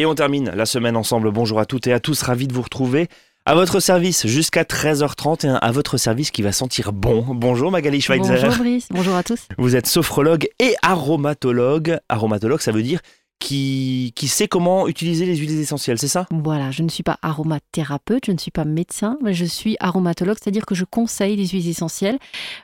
Et on termine la semaine ensemble. Bonjour à toutes et à tous, ravi de vous retrouver. À votre service jusqu'à 13h30 et à votre service qui va sentir bon. Bonjour Magali Schweitzer. Bonjour Brice, bonjour à tous. Vous êtes sophrologue et aromatologue. Aromatologue, ça veut dire qui, qui sait comment utiliser les huiles essentielles, c'est ça? Voilà, je ne suis pas aromathérapeute, je ne suis pas médecin, mais je suis aromatologue, c'est-à-dire que je conseille les huiles essentielles,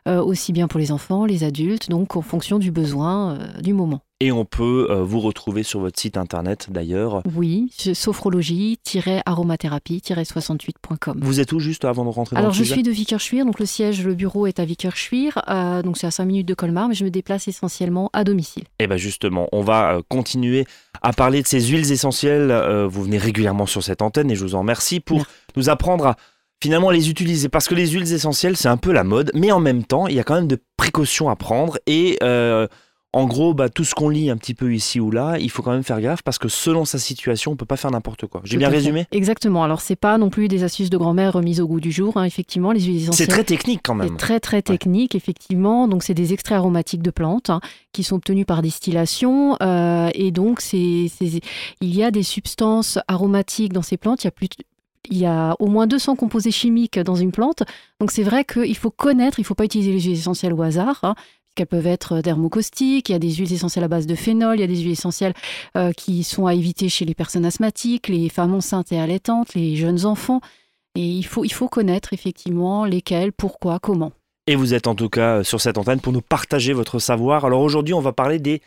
euh, aussi bien pour les enfants, les adultes, donc en fonction du besoin euh, du moment. Et on peut euh, vous retrouver sur votre site internet d'ailleurs. Oui, sophrologie-aromathérapie-68.com. Vous êtes où juste avant de rentrer dans Alors le je sujet suis de Vickerschwir, donc le siège, le bureau est à Vickerschwir, euh, donc c'est à 5 minutes de Colmar, mais je me déplace essentiellement à domicile. Et bien justement, on va euh, continuer à parler de ces huiles essentielles. Euh, vous venez régulièrement sur cette antenne et je vous en remercie pour Merci. nous apprendre à finalement les utiliser. Parce que les huiles essentielles, c'est un peu la mode, mais en même temps, il y a quand même de précautions à prendre. Et euh, en gros, bah, tout ce qu'on lit un petit peu ici ou là, il faut quand même faire gaffe parce que selon sa situation, on peut pas faire n'importe quoi. J'ai bien résumé? Exactement, alors c'est pas non plus des astuces de grand-mère remises au goût du jour, hein, effectivement, les huiles C'est essentielles. très technique quand même. C'est très très technique, effectivement. Donc c'est des extraits aromatiques de plantes hein, qui sont obtenus par distillation euh, et donc c'est c'est- il y a des substances aromatiques dans ces plantes. Il y a plus de- il y a au moins 200 composés chimiques dans une plante. Donc c'est vrai qu'il faut connaître, il ne faut pas utiliser les huiles essentielles au hasard. Hein, puisqu'elles peuvent être dermocaustiques, il y a des huiles essentielles à base de phénol, il y a des huiles essentielles euh, qui sont à éviter chez les personnes asthmatiques, les femmes enceintes et allaitantes, les jeunes enfants. Et il faut, il faut connaître effectivement lesquelles, pourquoi, comment. Et vous êtes en tout cas euh, sur cette antenne pour nous partager votre savoir. Alors aujourd'hui, on va parler des...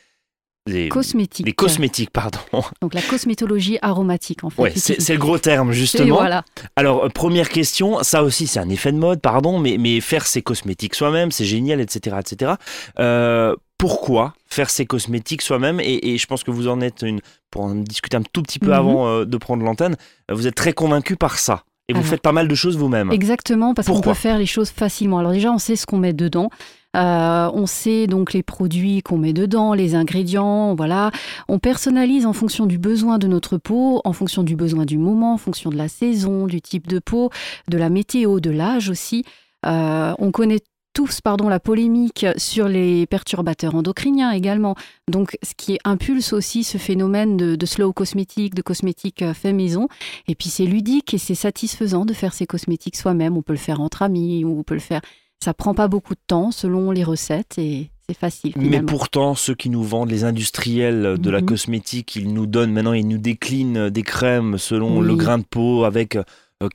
des... Cosmétique. des cosmétiques, pardon. Donc la cosmétologie aromatique en fait. Ouais, c'est le gros terme justement. voilà. Alors, euh, première question, ça aussi c'est un effet de mode, pardon, mais, mais faire ses cosmétiques soi-même, c'est génial, etc. etc. Euh, pourquoi faire ses cosmétiques soi-même? Et, et je pense que vous en êtes une, pour en discuter un tout petit peu Mhm. avant euh, de prendre l'antenne, vous êtes très convaincu par ça. Et vous Alors, faites pas mal de choses vous-même. Exactement, parce qu'on peut faire les choses facilement. Alors déjà, on sait ce qu'on met dedans. Euh, on sait donc les produits qu'on met dedans, les ingrédients, voilà. On personnalise en fonction du besoin de notre peau, en fonction du besoin du moment, en fonction de la saison, du type de peau, de la météo, de l'âge aussi. Euh, on connaît tous pardon, la polémique sur les perturbateurs endocriniens également. Donc, ce qui impulse aussi ce phénomène de, de slow cosmétique, de cosmétique euh, fait maison. Et puis, c'est ludique et c'est satisfaisant de faire ces cosmétiques soi-même. On peut le faire entre amis ou on peut le faire. Ça prend pas beaucoup de temps selon les recettes et c'est facile. Mais pourtant, ceux qui nous vendent, les industriels de la Mhm. cosmétique, ils nous donnent maintenant, ils nous déclinent des crèmes selon Oui. le grain de peau avec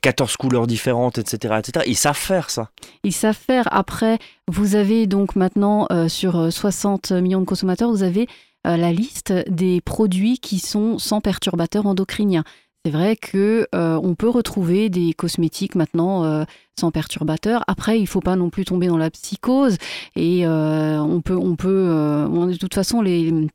14 couleurs différentes, etc., etc. Ils savent faire ça. Ils savent faire. Après, vous avez donc maintenant euh, sur euh, 60 millions de consommateurs, vous avez euh, la liste des produits qui sont sans perturbateurs endocriniens. C'est vrai que euh, on peut retrouver des cosmétiques maintenant euh, sans perturbateurs. Après, il faut pas non plus tomber dans la psychose et euh, on peut, on peut, euh, de toute façon les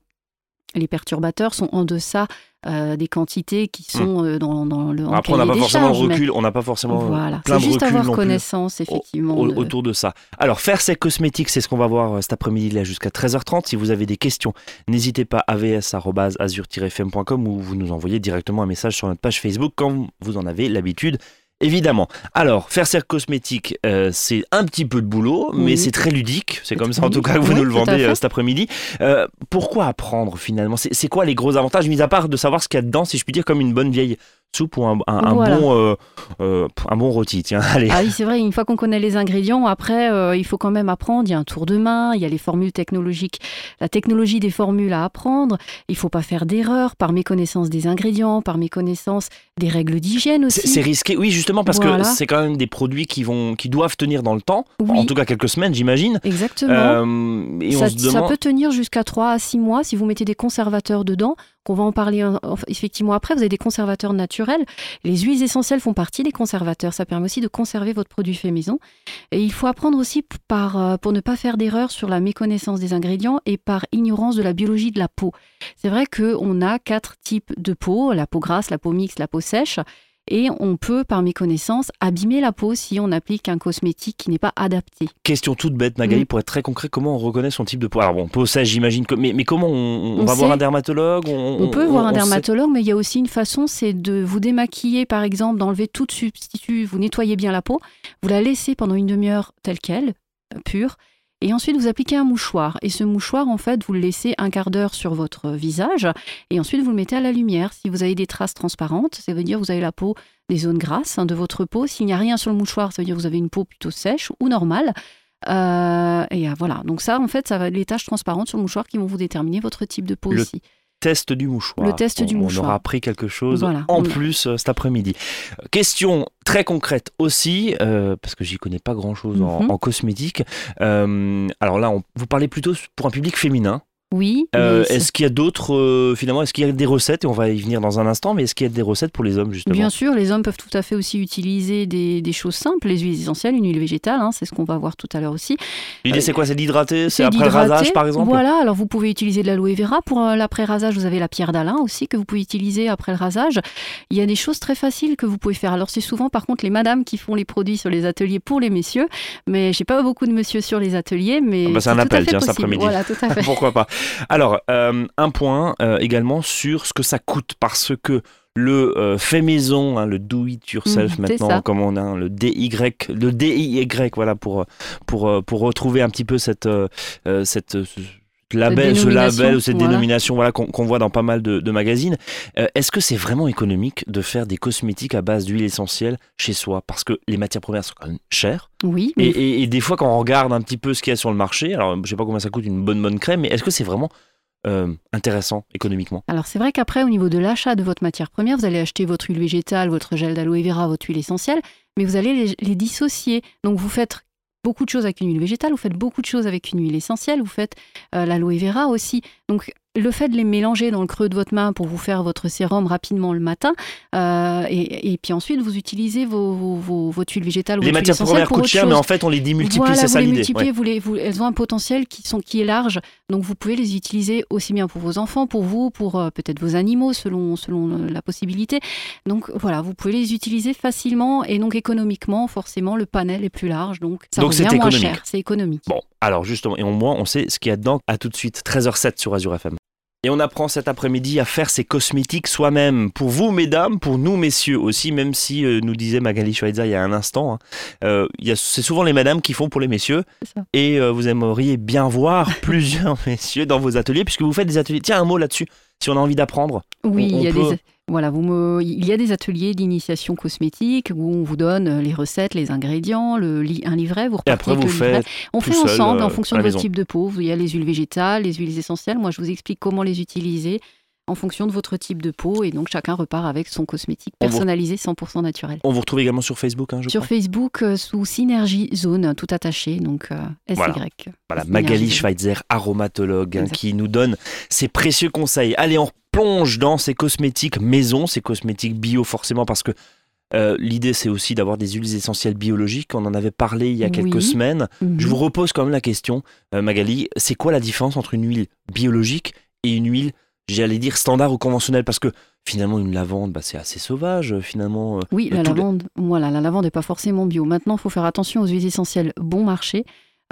les perturbateurs sont en deçà euh, des quantités qui sont euh, dans, dans le. Hmm. Après, on n'a pas forcément mais- recul, on n'a pas forcément Voilà, plein c'est de juste recul avoir connaissance effectivement. au- de- autour de ça. Alors, faire ces cosmétiques, c'est ce qu'on va voir euh, cet après-midi là jusqu'à 13h30. Si vous avez des questions, n'hésitez pas à avs.azur-fm.com ou vous nous envoyez directement un message sur notre page Facebook quand vous en avez l'habitude. Évidemment. Alors, faire ces cosmétiques, euh, c'est un petit peu de boulot, mais Oui. c'est très ludique. C'est comme ça, en tout cas, que vous nous le vendez euh, cet après-midi. Euh, pourquoi apprendre finalement? C'est c'est quoi les gros avantages, mis à part de savoir ce qu'il y a dedans, si je puis dire, comme une bonne vieille soupe ou un, un- un Voilà. bon, euh, euh, un bon rôti Tiens, allez. Ah oui, c'est vrai, une fois qu'on connaît les ingrédients, après, euh, il faut quand même apprendre. Il y a un tour de main, il y a les formules technologiques, la technologie des formules à apprendre. Il faut pas faire d'erreurs par méconnaissance des ingrédients, par méconnaissance des règles d'hygiène aussi. c'est risqué, oui, justement, parce Voilà. que c'est quand même des produits qui, vont, qui doivent tenir dans le temps, Oui. en tout cas quelques semaines, j'imagine. Exactement. On ça, ça peut tenir jusqu'à 3 à 6 mois si vous mettez des conservateurs dedans, qu'on va en parler effectivement après. Vous avez des conservateurs naturels. Les huiles essentielles font partie des conservateurs. Ça permet aussi de conserver votre produit fait maison. Et il faut apprendre aussi par, euh, pour ne pas faire d'erreur sur la méconnaissance des ingrédients et par ignorance de la biologie de la peau. C'est vrai qu'on a quatre types de peau, la peau grasse, la peau mixte, la peau sèche. Et on peut, par méconnaissance, abîmer la peau si on applique un cosmétique qui n'est pas adapté. Question toute bête, Magali, Mm. pour être très concret, comment on reconnaît son type de peau? Alors bon, peau sèche, j'imagine que. Mais, mais comment on, on On va sait. voir un dermatologue On peut voir un on dermatologue, mais il y a aussi une façon, c'est de vous démaquiller, par exemple, d'enlever tout substitut. Vous nettoyez bien la peau, vous la laissez pendant une demi-heure telle qu'elle, euh, pure, Et ensuite, vous appliquez un mouchoir. Et ce mouchoir, en fait, vous le laissez un quart d'heure sur votre visage. Et ensuite, vous le mettez à la lumière. Si vous avez des traces transparentes, ça veut dire que vous avez la peau, des zones grasses hein, de votre peau. S'il n'y a rien sur le mouchoir, ça veut dire que vous avez une peau plutôt sèche ou normale. Euh, et euh, voilà, donc ça, en fait, ça va être les taches transparentes sur le mouchoir qui vont vous déterminer votre type de peau aussi test du mouchoir. Le test du mouchoir. On aura appris quelque chose en plus euh, cet après-midi. Question très concrète aussi, euh, parce que j'y connais pas grand-chose en, mhm. cosmétique. Euh, alors là, on, vous parlez plutôt pour un public féminin. Oui. Euh, est-ce qu'il y a d'autres, euh, finalement, est-ce qu'il y a des recettes, et on va y venir dans un instant, mais est-ce qu'il y a des recettes pour les hommes, justement? Bien sûr, les hommes peuvent tout à fait aussi utiliser des, choses simples, les huiles essentielles, une huile végétale, hein, c'est ce qu'on va voir tout à l'heure aussi. L'idée, c'est quoi? C'est d'hydrater C'est après le rasage, par exemple? Voilà, alors vous pouvez utiliser de l'aloe vera. Pour euh, l'après-rasage, vous avez la pierre d'Alain aussi, que vous pouvez utiliser après le rasage. Il y a des choses très faciles que vous pouvez faire. Alors, c'est souvent, par contre, les madames qui font les produits sur les ateliers pour les messieurs, mais j'ai pas beaucoup de messieurs sur les ateliers, mais. Ah bah, c'est un appel, tiens, cet après-midi. Voilà, tout à fait. Pourquoi pas? Alors, euh, un point euh, également sur ce que ça coûte parce que le euh, fait maison, hein, le do it yourself mmh, maintenant, comme on a hein, le DY, le DIY, voilà pour pour pour retrouver un petit peu cette cette label, ce label ou cette dénomination voilà, qu'on voit dans pas mal de, magazines. Est-ce que c'est vraiment économique de faire des cosmétiques à base d'huile essentielle chez soi? Parce que les matières premières sont quand même chères. Oui. Et, et, des fois, quand on regarde un petit peu ce qu'il y a sur le marché, alors je sais pas combien ça coûte une bonne bonne crème, mais est-ce que c'est vraiment euh, intéressant économiquement? Alors c'est vrai qu'après, au niveau de l'achat de votre matière première, vous allez acheter votre huile végétale, votre gel d'aloe vera, votre huile essentielle, mais vous allez les, dissocier. Donc vous faites beaucoup de choses avec une huile végétale, vous faites beaucoup de choses avec une huile essentielle, vous faites euh, l'aloe vera aussi. Donc le fait de les mélanger dans le creux de votre main pour vous faire votre sérum rapidement le matin, euh, et, puis ensuite vous utilisez vos, vos, votre huile végétale. Les matières premières coûtent cher, mais en fait on les démultiplie, voilà, c'est ça l'idée. Vous les vous, elles ont un potentiel qui, sont, qui est large, donc vous pouvez les utiliser aussi bien pour vos enfants, pour vous, pour euh, peut-être vos animaux selon, selon la possibilité. Donc voilà, vous pouvez les utiliser facilement et donc économiquement, forcément le panel est plus large, donc ça donc revient moins cher, c'est économique. Bon, alors justement, et au moins on sait ce qu'il y a dedans. À tout de suite, 13h07 sur Azure FM. Et on apprend cet après-midi à faire ses cosmétiques soi-même. Pour vous, mesdames, pour nous, messieurs aussi, même si euh, nous disait Magali Schweitzer il y a un instant, hein, euh, c'est souvent les madames qui font pour les messieurs. Et euh, vous aimeriez bien voir plusieurs messieurs dans vos ateliers, puisque vous faites des ateliers. Tiens, un mot là-dessus, si on a envie d'apprendre. Oui, il y a des voilà, vous il y a des ateliers d'initiation cosmétique où on vous donne les recettes, les ingrédients, le, un livret. Vous Et après, vous faites On fait ensemble en euh, fonction de votre type de peau. Il y a les huiles végétales, les huiles essentielles. Moi, je vous explique comment les utiliser en fonction de votre type de peau et donc chacun repart avec son cosmétique personnalisé 100% naturel. On vous retrouve également sur Facebook, hein, je Sur Facebook euh, sous Synergie Zone, tout attaché, donc SY. Voilà, Magali Schweitzer, aromatologue, hein, qui nous donne ses précieux conseils. Allez, on plonge dans ces cosmétiques maison, ces cosmétiques bio forcément parce que euh, L'idée, c'est aussi d'avoir des huiles essentielles biologiques. On en avait parlé il y a quelques semaines. Je mhm. vous repose quand même la question, euh, Magali. C'est quoi la différence entre une huile biologique et une huile, j'allais dire, standard ou conventionnelle Parce que finalement, une lavande, bah, c'est assez sauvage. Finalement, euh, oui, la lavande, voilà, la lavande n'est pas forcément bio. Maintenant, il faut faire attention aux huiles essentielles bon marché.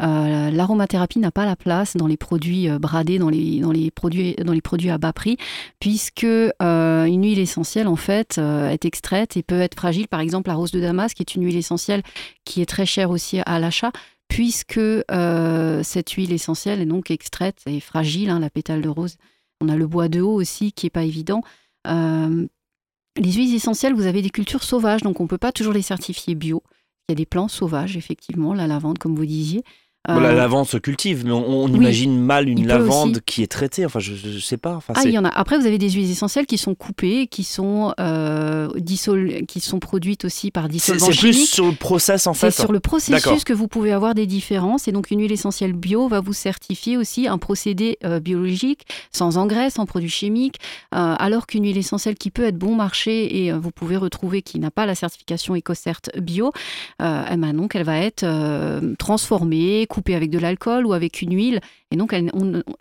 Euh, l'aromathérapie n'a pas la place dans les produits euh, bradés, dans les, dans les, produits, dans les produits à bas prix, puisque euh, une huile essentielle, en fait, est extraite et peut être fragile. Par exemple, la rose de Damas, qui est une huile essentielle qui est très chère aussi à l'achat, puisque cette huile essentielle est donc extraite et fragile, hein, la pétale de rose. On a le bois de haut aussi, qui n'est pas évident. les huiles essentielles, vous avez des cultures sauvages, donc on ne peut pas toujours les certifier bio. Il y a des plants sauvages, effectivement, la lavande, comme vous disiez la euh, lavande se cultive, mais on, imagine mal une lavande qui est traitée. Enfin, je, ne sais pas. ah, il y en a. Après, vous avez des huiles essentielles qui sont coupées, qui sont euh, qui sont produites aussi par dissolvants C'est plus sur le process en fait. C'est sur le processus que vous pouvez avoir des différences. Et donc, une huile essentielle bio va vous certifier aussi un procédé euh, biologique, sans engrais, sans produits chimiques, alors qu'une huile essentielle qui peut être bon marché et vous pouvez retrouver qui n'a pas la certification EcoCert bio, eh ben donc elle va être transformée coupé avec de l'alcool ou avec une huile. Et donc,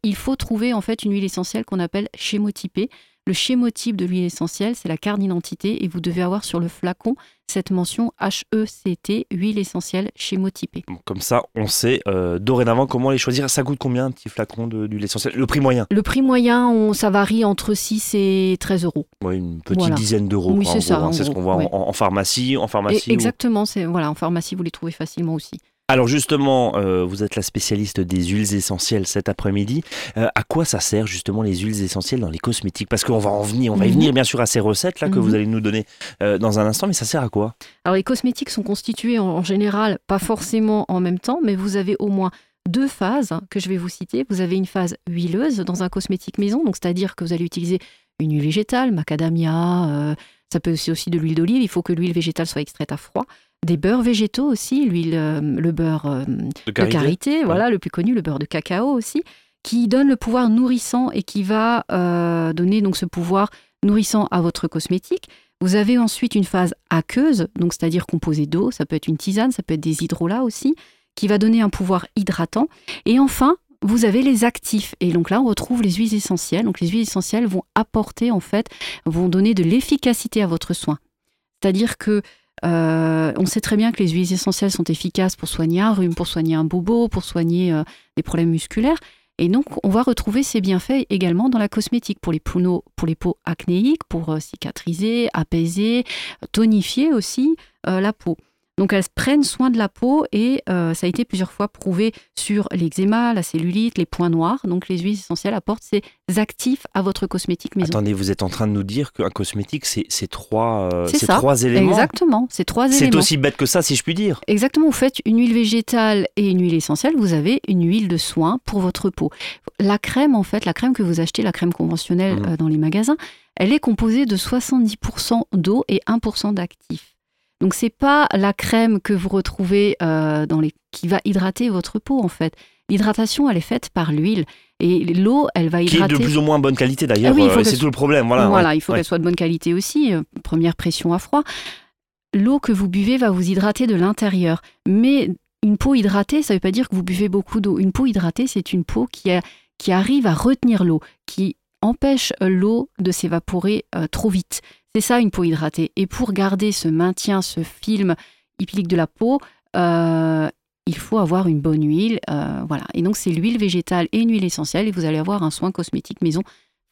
il faut trouver en fait une huile essentielle qu'on appelle schémotypée. Le schémotype de l'huile essentielle, c'est la carte d'identité et vous devez avoir sur le flacon cette mention HECT, huile essentielle schémotypée. Comme ça, on sait euh, dorénavant comment les choisir. Ça coûte combien un petit flacon d'huile essentielle? Le prix moyen? Le prix moyen, on, ça varie entre 6 et 13 euros. Une petite dizaine d'euros. Oui, c'est ça. Hein. c'est ce qu'on voit en, pharmacie. En pharmacie exactement, c'est voilà, en pharmacie, vous les trouvez facilement aussi. Alors justement, euh, vous êtes la spécialiste des huiles essentielles cet après-midi. Euh, à quoi ça sert justement les huiles essentielles dans les cosmétiques? Parce qu'on va en venir, on va y Mhm. venir bien sûr à ces recettes là que Mhm. vous allez nous donner euh, dans un instant, mais ça sert à quoi? Alors les cosmétiques sont constitués en, en général, pas forcément en même temps, mais vous avez au moins deux phases que je vais vous citer. Vous avez une phase huileuse dans un cosmétique maison, donc c'est-à-dire que vous allez utiliser une huile végétale, macadamia, ça peut aussi aussi de l'huile d'olive. Il faut que l'huile végétale soit extraite à froid. Des beurres végétaux aussi, l'huile, euh, le beurre euh, De de karité, voilà, le plus connu, le beurre de cacao aussi, qui donne le pouvoir nourrissant et qui va euh, donner donc ce pouvoir nourrissant à votre cosmétique. Vous avez ensuite une phase aqueuse, donc c'est-à-dire composée d'eau, ça peut être une tisane, ça peut être des hydrolats aussi, qui va donner un pouvoir hydratant. Et enfin, vous avez les actifs. Et donc là, on retrouve les huiles essentielles. Donc les huiles essentielles vont apporter, en fait, vont donner de l'efficacité à votre soin. C'est-à-dire que euh, on sait très bien que les huiles essentielles sont efficaces pour soigner un rhume, pour soigner un bobo, pour soigner euh, des problèmes musculaires. Et donc, on va retrouver ces bienfaits également dans la cosmétique pour les, peaux, pour les peaux acnéiques, pour euh, cicatriser, apaiser, tonifier aussi la peau. Donc, elles prennent soin de la peau et euh, ça a été plusieurs fois prouvé sur l'eczéma, la cellulite, les points noirs. Donc, les huiles essentielles apportent ces actifs à votre cosmétique maison. Attendez, vous êtes en train de nous dire qu'un cosmétique, c'est c'est trois, euh, C'est c'est ça. trois éléments. Exactement, ces trois C'est éléments. aussi bête que ça, si je puis dire. Exactement, vous faites une huile végétale et une huile essentielle, vous avez une huile de soin pour votre peau. La crème, en fait, la crème que vous achetez, la crème conventionnelle Mhm. euh, dans les magasins, elle est composée de 70% d'eau et 1% d'actifs. Donc c'est pas la crème que vous retrouvez euh, dans les qui va hydrater votre peau en fait. L'hydratation, elle est faite par l'huile et l'eau, elle va Qui est hydrater. de plus ou moins bonne qualité d'ailleurs. Ah oui, faut euh, c'est ce- tout le problème. Voilà. Voilà, ouais. il faut Ouais. qu'elle soit de bonne qualité aussi. euh, Première pression à froid. L'eau que vous buvez va vous hydrater de l'intérieur. Mais une peau hydratée, ça ne veut pas dire que vous buvez beaucoup d'eau. Une peau hydratée, c'est une peau qui, a- qui arrive à retenir l'eau, qui empêche l'eau de s'évaporer euh, trop vite. C'est ça une peau hydratée. Et pour garder ce maintien, ce film hypilique de la peau, euh, il faut avoir une bonne huile. euh, voilà. Et donc c'est l'huile végétale et une huile essentielle et vous allez avoir un soin cosmétique maison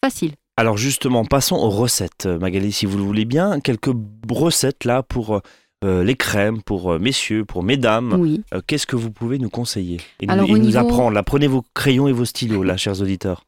facile. Alors justement, passons aux recettes, euh, Magali, si vous le voulez bien. Quelques recettes là pour euh, les crèmes, pour messieurs, pour mesdames. Oui. Qu'est-ce que vous pouvez nous conseiller et, Alors, nous, et apprendre là, Prenez vos crayons et vos stylos là, chers auditeurs.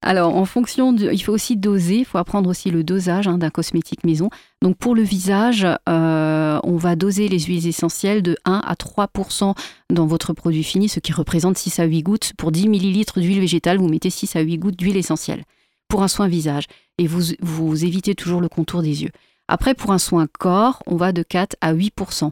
Alors, en fonction, de, il faut aussi doser, il faut apprendre aussi le dosage hein, d'un cosmétique maison. Donc, pour le visage, euh, on va doser les huiles essentielles de 1 à 3% dans votre produit fini, ce qui représente 6 à 8 gouttes. Pour 10 millilitres d'huile végétale, vous mettez 6 à 8 gouttes d'huile essentielle pour un soin visage. Et vous, vous évitez toujours le contour des yeux. Après, pour un soin corps, on va de 4 à 8%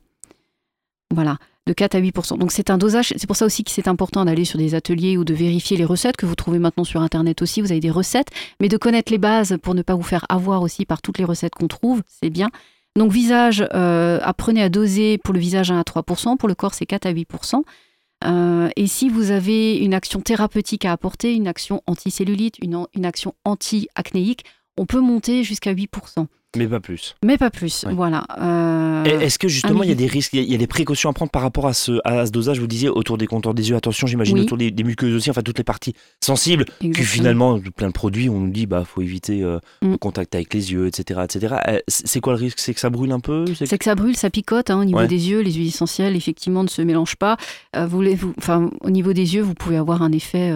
Voilà de 4 à 8% Donc c'est un dosage, c'est pour ça aussi que c'est important d'aller sur des ateliers ou de vérifier les recettes que vous trouvez maintenant sur internet aussi, vous avez des recettes, mais de connaître les bases pour ne pas vous faire avoir aussi par toutes les recettes qu'on trouve, c'est bien. Donc visage, euh, apprenez à doser pour le visage 1 à 3% pour le corps c'est 4 à 8% Euh, et si vous avez une action thérapeutique à apporter, une action anticellulite, une, une action anti-acnéique, on peut monter jusqu'à 8 Mais pas plus. mais pas plus. Ouais. Voilà. Euh, Est-ce que justement il y a des risques, il y a- des précautions à prendre par rapport à ce, à ce dosage? Vous disiez autour des contours des yeux, attention, j'imagine Oui. autour des, des muqueuses aussi, enfin toutes les parties sensibles. Exactement. finalement, plein de produits, on nous dit bah faut éviter euh, Mm. le contact avec les yeux, etc., etc. Euh, C'est quoi le risque? C'est que ça brûle un peu? C'est- que ça brûle, ça picote hein, au niveau Ouais. des yeux. Les huiles essentielles, effectivement, ne se mélangent pas. Euh, vous, les- vous- enfin, au niveau des yeux, vous pouvez avoir un effet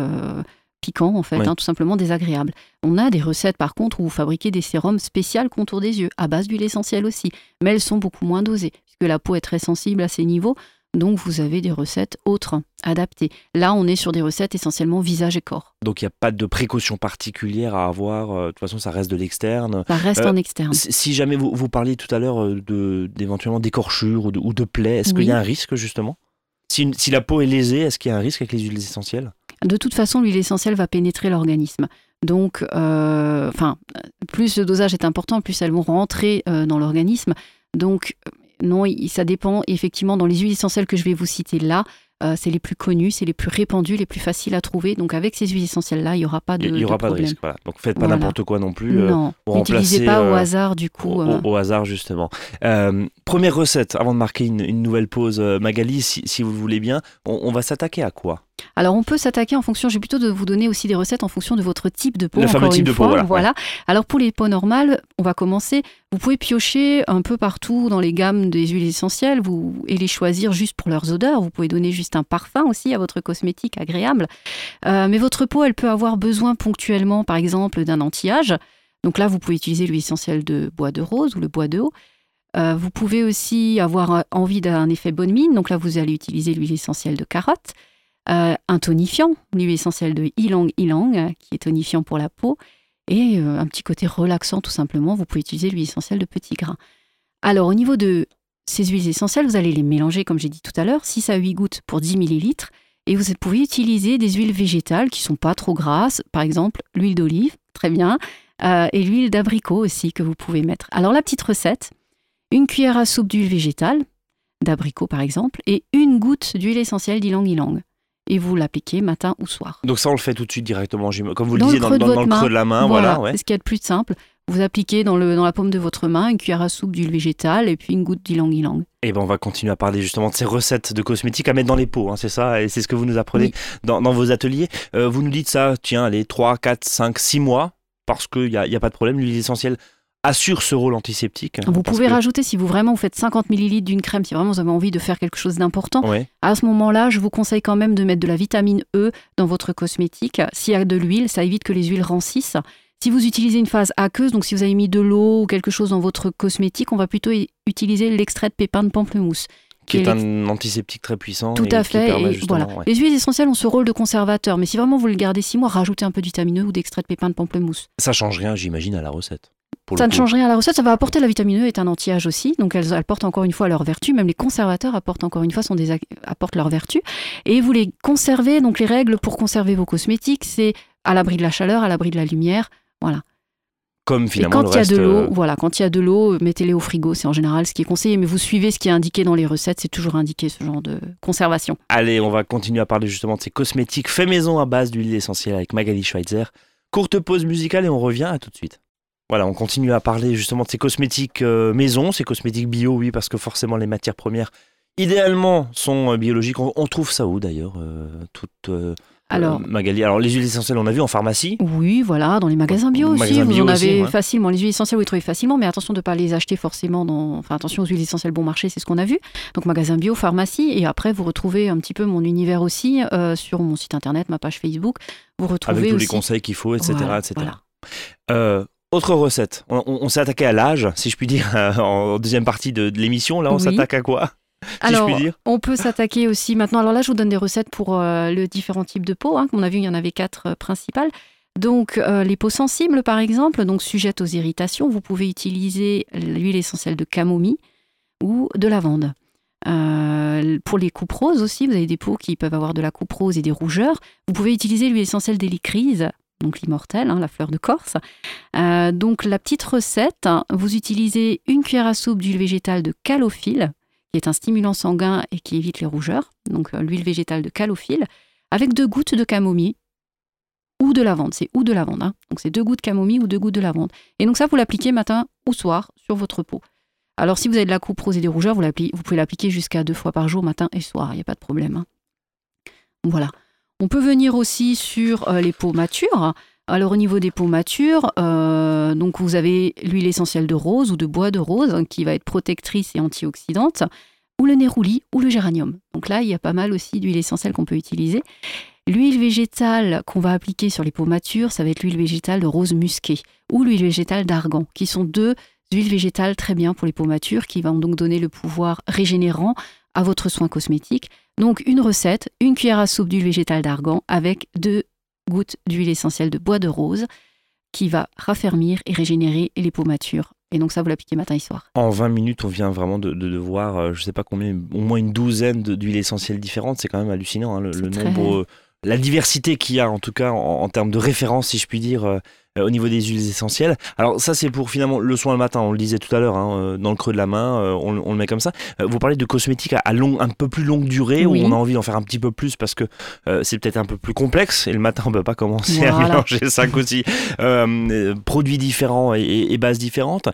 piquant, en fait, hein, tout simplement désagréable. On a des recettes, par contre, où vous fabriquez des sérums spéciaux contour des yeux, à base d'huile essentielle aussi. Mais elles sont beaucoup moins dosées, puisque la peau est très sensible à ces niveaux. Donc, vous avez des recettes autres, adaptées. Là, on est sur des recettes essentiellement visage et corps. Donc il n'y a pas de précaution particulière à avoir. euh, De toute façon, ça reste de l'externe. Ça reste Euh, en externe. Si jamais vous, vous parliez tout à l'heure euh, d'éventuellement d'écorchures ou de, ou de plaies, est-ce qu'il y a un risque justement? Si, une- si la peau est lésée, est-ce qu'il y a un risque avec les huiles essentielles? De toute façon, l'huile essentielle va pénétrer l'organisme. Donc, euh, enfin, plus le dosage est important, plus elles vont rentrer euh, dans l'organisme. Donc, euh, non, ça dépend. Effectivement, dans les huiles essentielles que je vais vous citer là, euh, c'est les plus connues, c'est les plus répandues, les plus faciles à trouver. Donc, avec ces huiles essentielles-là, il n'y aura pas de, Il n'y aura pas de risque. Voilà. Donc faites pas Voilà. n'importe quoi non plus. euh, non, n'utilisez pas au hasard du coup. au, hasard justement. Première recette, avant de marquer une, une nouvelle pause, Magali, si, si vous le voulez bien, on, on va s'attaquer à quoi? Alors on peut s'attaquer en fonction, j'ai plutôt de vous donner aussi des recettes en fonction de votre type de peau. Le fameux type une de peau, fois, voilà, voilà. Alors pour les peaux normales, on va commencer. Vous pouvez piocher un peu partout dans les gammes des huiles essentielles vous, et les choisir juste pour leurs odeurs. Vous pouvez donner juste un parfum aussi à votre cosmétique agréable. Euh, mais votre peau, elle peut avoir besoin ponctuellement, par exemple, d'un anti-âge. Donc là, vous pouvez utiliser l'huile essentielle de bois de rose ou le bois de haut. Euh, vous pouvez aussi avoir euh, envie d'un effet bonne mine. Donc là, vous allez utiliser l'huile essentielle de carotte. Euh, un tonifiant, l'huile essentielle de ylang ylang, euh, qui est tonifiant pour la peau. Et euh, un petit côté relaxant, tout simplement. Vous pouvez utiliser l'huile essentielle de petit grain. Alors, au niveau de ces huiles essentielles, vous allez les mélanger, comme j'ai dit tout à l'heure, 6 à 8 gouttes pour 10 millilitres. Et vous pouvez utiliser des huiles végétales qui sont pas trop grasses, par exemple l'huile d'olive, très bien, euh, et l'huile d'abricot aussi que vous pouvez mettre. Alors la petite recette, une cuillère à soupe d'huile végétale, d'abricot par exemple, et une goutte d'huile essentielle d'ylang ylang. Et vous l'appliquez matin ou soir. Donc ça, on le fait tout de suite directement, comme vous le Dans le disiez, dans, le creux main. de la main. Voilà, ouais. c'est ce qu'il y a de plus simple. Vous appliquez dans, le, dans la paume de votre main une cuillère à soupe d'huile végétale et puis une goutte d'ylang ylang. Et ben on va continuer à parler justement de ces recettes de cosmétiques à mettre dans les pots, hein, c'est ça Et c'est ce que vous nous apprenez Oui. dans, dans vos ateliers. Euh, vous nous dites ça, tiens, allez, 3, 4, 5, 6 mois, parce qu'il n'y a, y a pas de problème, l'huile essentielle assure ce rôle antiseptique. Vous pouvez que- rajouter, si vous vraiment vous faites 50 millilitres d'une crème, si vraiment vous avez envie de faire quelque chose d'important, Ouais. à ce moment-là, je vous conseille quand même de mettre de la vitamine E dans votre cosmétique. S'il y a de l'huile, ça évite que les huiles rancissent. Si vous utilisez une phase aqueuse, donc si vous avez mis de l'eau ou quelque chose dans votre cosmétique, on va plutôt utiliser l'extrait de pépins de pamplemousse. qui est un antiseptique très puissant. Tout et à fait. et voilà. ouais. Les huiles essentielles ont ce rôle de conservateur, mais si vraiment vous le gardez six mois, rajoutez un peu de vitamine E ou d'extrait de pépins de pamplemousse. Ça change rien, j'imagine, à la recette. Pour Ça ne coup. change rien à la recette, ça va apporter la vitamine E est un anti-âge aussi, donc elles apportent encore une fois leur vertu, même les conservateurs apportent encore une fois sont des, apportent leur vertu. Et vous les conservez, donc les règles pour conserver vos cosmétiques, c'est à l'abri de la chaleur, à l'abri de la lumière, voilà. Comme Et finalement quand il y a de l'eau, euh, voilà, quand il y a de l'eau, mettez-les au frigo, c'est en général ce qui est conseillé, mais vous suivez ce qui est indiqué dans les recettes, c'est toujours indiqué ce genre de conservation. Allez, on va continuer à parler justement de ces cosmétiques faits maison à base d'huile essentielle avec Magali Schweitzer. Courte pause musicale et on revient à tout de suite. Voilà, on continue à parler justement de ces cosmétiques euh, maison, ces cosmétiques bio, oui, parce que forcément les matières premières, idéalement, sont euh, biologiques. On, trouve ça où d'ailleurs euh, toutes, euh, Alors, Magali, alors les huiles essentielles, on a vu en pharmacie. Oui, voilà, dans les magasins bio Au aussi, magasin vous bio en aussi, avez ouais. facilement. Les huiles essentielles, vous les trouvez facilement, mais attention de ne pas les acheter forcément dans. Enfin, attention aux huiles essentielles bon marché, c'est ce qu'on a vu. Donc, magasin bio, pharmacie, et après, vous retrouvez un petit peu mon univers aussi euh, sur mon site internet, ma page Facebook. Vous retrouvez Avec tous aussi. les conseils qu'il faut, etc. Voilà, etc. voilà. Euh, autre recette, on, on- on s'est attaqué à l'âge, si je puis dire, en deuxième partie de, de l'émission. Là, on Oui. s'attaque à quoi Si Alors, je puis dire? on peut s'attaquer aussi maintenant. Alors là, je vous donne des recettes pour euh, le différents types de peau. Hein. Comme on a vu, il y en avait quatre euh, principales. Donc, euh, les peaux sensibles, par exemple, donc sujettes aux irritations, vous pouvez utiliser l'huile essentielle de camomille ou de lavande. Euh, pour les coupes roses aussi, vous avez des peaux qui peuvent avoir de la coupe rose et des rougeurs. Vous pouvez utiliser l'huile essentielle d'hélicryse, donc l'immortelle, hein, la fleur de Corse. Euh, donc, la petite recette, vous utilisez une cuillère à soupe d'huile végétale de calophylle, qui est un stimulant sanguin et qui évite les rougeurs, donc euh, l'huile végétale de calophylle, avec deux gouttes de camomille ou de lavande. C'est ou de lavande, hein. donc c'est deux gouttes de camomille ou deux gouttes de lavande. Et donc ça, vous l'appliquez matin ou soir sur votre peau. Alors si vous avez de la coupe rose et des rougeurs, vous, vous pouvez l'appliquer jusqu'à deux fois par jour, matin et soir, il n'y a pas de problème. hein. Voilà. On peut venir aussi sur euh, les peaux matures. Alors au niveau des peaux matures, euh, donc vous avez l'huile essentielle de rose ou de bois de rose hein, qui va être protectrice et antioxydante, ou le nérouli ou le géranium. Donc là, il y a pas mal aussi d'huile essentielle qu'on peut utiliser. L'huile végétale qu'on va appliquer sur les peaux matures, ça va être l'huile végétale de rose musquée ou l'huile végétale d'argan, qui sont deux huiles végétales très bien pour les peaux matures, qui vont donc donner le pouvoir régénérant à votre soin cosmétique. Donc une recette, une cuillère à soupe d'huile végétale d'argan avec deux gouttes d'huile essentielle de bois de rose qui va raffermir et régénérer les peaux matures. Et donc ça, vous l'appliquez matin et soir. En 20 minutes, on vient vraiment de, de, de voir, euh, je sais pas combien, au moins une douzaine d'huiles essentielles différentes. C'est quand même hallucinant, hein, le, C'est le très- nombre, euh, la diversité qu'il y a, en tout cas, en, en termes de référence, si je puis dire, euh, euh, au niveau des huiles essentielles. Alors ça c'est pour finalement le soin le matin, on le disait tout à l'heure, hein, euh, dans le creux de la main, euh, on, on le met comme ça. Vous parlez de cosmétiques à, à long, un peu plus longue durée, Oui. où on a envie d'en faire un petit peu plus parce que c'est peut-être un peu plus complexe, et le matin on peut pas commencer à mélanger cinq aussi euh, euh, produits différents et, et- et bases différentes.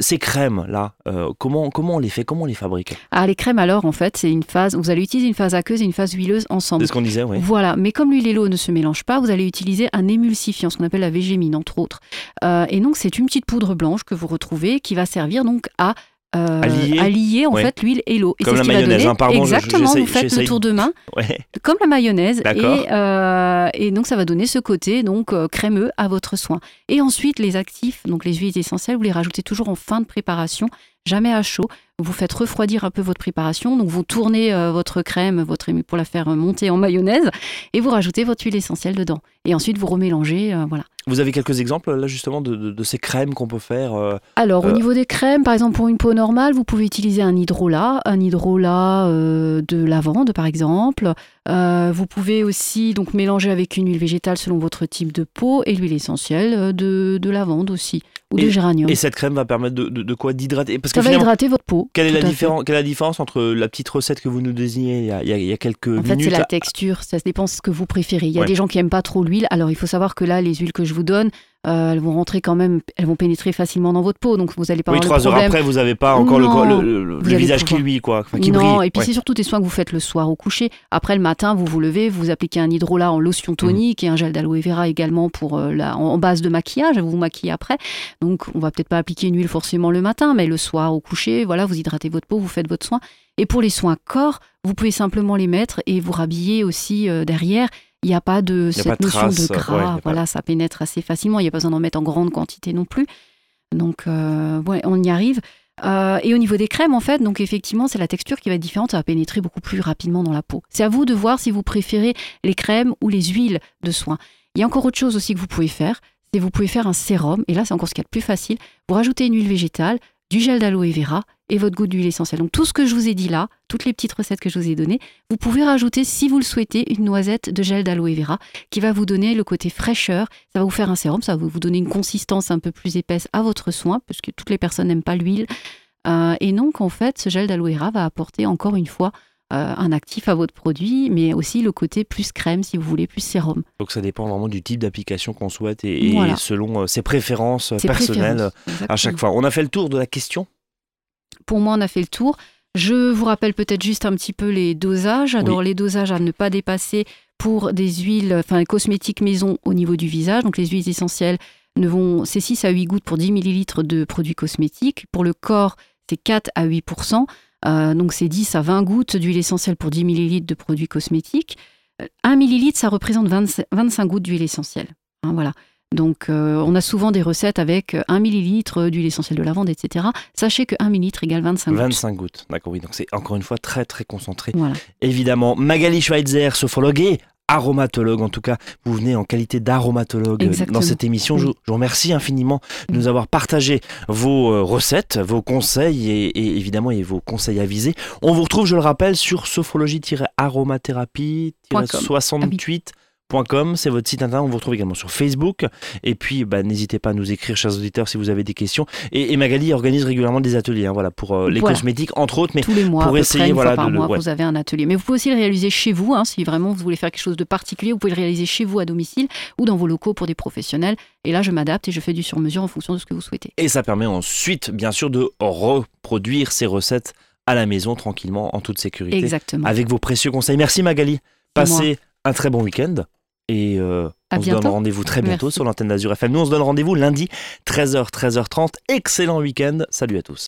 Ces crèmes là, comment, comment on les fait, comment on les fabrique? Ah, les crèmes alors, en fait, c'est une phase, vous allez utiliser une phase aqueuse et une phase huileuse ensemble. C'est ce qu'on disait, oui. Voilà, mais comme l'huile et l'eau ne se mélangent pas, vous allez utiliser un émulsifiant, ce qu'on appelle la végémine, entre autres. Euh, et donc, c'est une petite poudre blanche que vous retrouvez qui va servir donc à, euh, À lier. en Ouais. fait l'huile et l'eau. Et Comme c'est la ce qui va mayonnaise, donner- hein, pardon, je- Exactement, vous faites le tour de main, Ouais. comme la mayonnaise. Et, euh, et donc, ça va donner ce côté donc euh, crémeux à votre soin. Et ensuite, les actifs, donc les huiles essentielles, vous les rajoutez toujours en fin de préparation, jamais à chaud. Vous faites refroidir un peu votre préparation, donc vous tournez votre crème, votre pour la faire monter en mayonnaise, et vous rajoutez votre huile essentielle dedans. Et ensuite, vous remélangez, voilà. Vous avez quelques exemples là justement de, de- de ces crèmes qu'on peut faire euh, Alors, Euh, au niveau des crèmes, par exemple, pour une peau normale, vous pouvez utiliser un hydrolat, un hydrolat euh, de lavande, par exemple. Euh, vous pouvez aussi donc mélanger avec une huile végétale selon votre type de peau et l'huile essentielle euh, de, de lavande aussi, ou de géranium. Et cette crème va permettre de, quoi? D'hydrater? Parce que Ça va hydrater votre peau. quelle est, la différence, quelle est la différence entre la petite recette que vous nous désignez il y a, il y a- il y a quelques En fait, c'est minutes la texture, ça dépend de ce que vous préférez. Il y a Ouais. des gens qui aiment pas trop l'huile, alors il faut savoir que là, les huiles que je vous donne, euh, elles vont rentrer quand même, elles vont pénétrer facilement dans votre peau, donc vous allez pas Oui, avoir trois heures après, vous n'avez pas encore le, Non, le- le- le vous allez visage qui luit, quoi, enfin, qui non, brille. et puis Ouais. c'est surtout des soins que vous faites le soir au coucher. Après, le matin, vous vous levez, vous appliquez un hydrolat en lotion tonique et un gel d'aloe vera également pour euh, la, en, en base de maquillage. Vous vous maquillez après. Donc, on va peut-être pas appliquer une huile forcément le matin, mais le soir au coucher, voilà, vous hydratez votre peau, vous faites votre soin. Et pour les soins corps, vous pouvez simplement les mettre et vous rhabiller aussi euh, derrière. Il n'y a pas de a cette pas de notion trace, de gras. pas- voilà, ça pénètre assez facilement. Il n'y a pas besoin d'en mettre en grande quantité non plus. Donc, euh, ouais, on y arrive. Euh, et au niveau des crèmes, en fait, donc effectivement, c'est la texture qui va être différente, ça va pénétrer beaucoup plus rapidement dans la peau. C'est à vous de voir si vous préférez les crèmes ou les huiles de soin. Il y a encore autre chose aussi que vous pouvez faire, c'est vous pouvez faire un sérum, et là c'est encore ce qu'il y a de plus facile. Vous rajoutez une huile végétale, du gel d'aloe vera et votre goutte d'huile essentielle. Donc tout ce que je vous ai dit là, toutes les petites recettes que je vous ai données, vous pouvez rajouter, si vous le souhaitez, une noisette de gel d'aloe vera qui va vous donner le côté fraîcheur. Ça va vous faire un sérum, ça va vous donner une consistance un peu plus épaisse à votre soin, parce que toutes les personnes n'aiment pas l'huile. Euh, et donc, en fait, ce gel d'aloe vera va apporter encore une fois euh, un actif à votre produit, mais aussi le côté plus crème, si vous voulez, plus sérum. Donc ça dépend vraiment du type d'application qu'on souhaite et, selon euh, ses préférences personnelles à chaque fois. On a fait le tour de la question Pour moi, on a fait le tour. Je vous rappelle peut-être juste un petit peu les dosages. Alors, les dosages à ne pas dépasser pour des huiles, enfin, cosmétiques maison au niveau du visage. Donc, les huiles essentielles ne vont, c'est 6 à 8 gouttes pour 10 millilitres de produits cosmétiques. Pour le corps, c'est 4 à 8% Euh, donc, c'est 10 à 20 gouttes d'huile essentielle pour 10 millilitres de produits cosmétiques. Euh, 1 millilitre, ça représente 25 25 gouttes d'huile essentielle. Hein, voilà. Donc, euh, on a souvent des recettes avec 1 millilitre d'huile essentielle de lavande, etc. Sachez que 1 millilitre égale 25 gouttes. 25 gouttes. D'accord, oui. Donc c'est encore une fois très très concentré. Voilà. Évidemment, Magali Schweitzer, sophrologue et aromatologue. En tout cas, vous venez en qualité d'aromatologue euh, dans cette émission. Je, Oui. je vous remercie infiniment de nous avoir partagé vos euh, recettes, vos conseils et, et évidemment et vos conseils avisés. On vous retrouve, je le rappelle, sur sophrologie-aromathérapie-68. C'est votre site internet, on vous retrouve également sur Facebook. Et puis, bah, n'hésitez pas à nous écrire, chers auditeurs, si vous avez des questions. Et, et Magali organise régulièrement des ateliers hein, voilà, pour euh, les Voilà. cosmétiques, entre autres. Mais Tous les mois, pour essayer, près, une voilà, fois par de mois, ouais. vous avez un atelier. Mais vous pouvez aussi le réaliser chez vous, hein, si vraiment vous voulez faire quelque chose de particulier. Vous pouvez le réaliser chez vous à domicile ou dans vos locaux pour des professionnels. Et là, je m'adapte et je fais du sur-mesure en fonction de ce que vous souhaitez. Et ça permet ensuite, bien sûr, de reproduire ces recettes à la maison tranquillement, en toute sécurité, Exactement. avec vos précieux conseils. Merci Magali. Passez un très bon week-end. Et euh, on se donne rendez-vous très bientôt Merci. sur l'antenne d'Azur FM. Nous, on se donne rendez-vous lundi, 13h, 13h30. Excellent week-end. Salut à tous.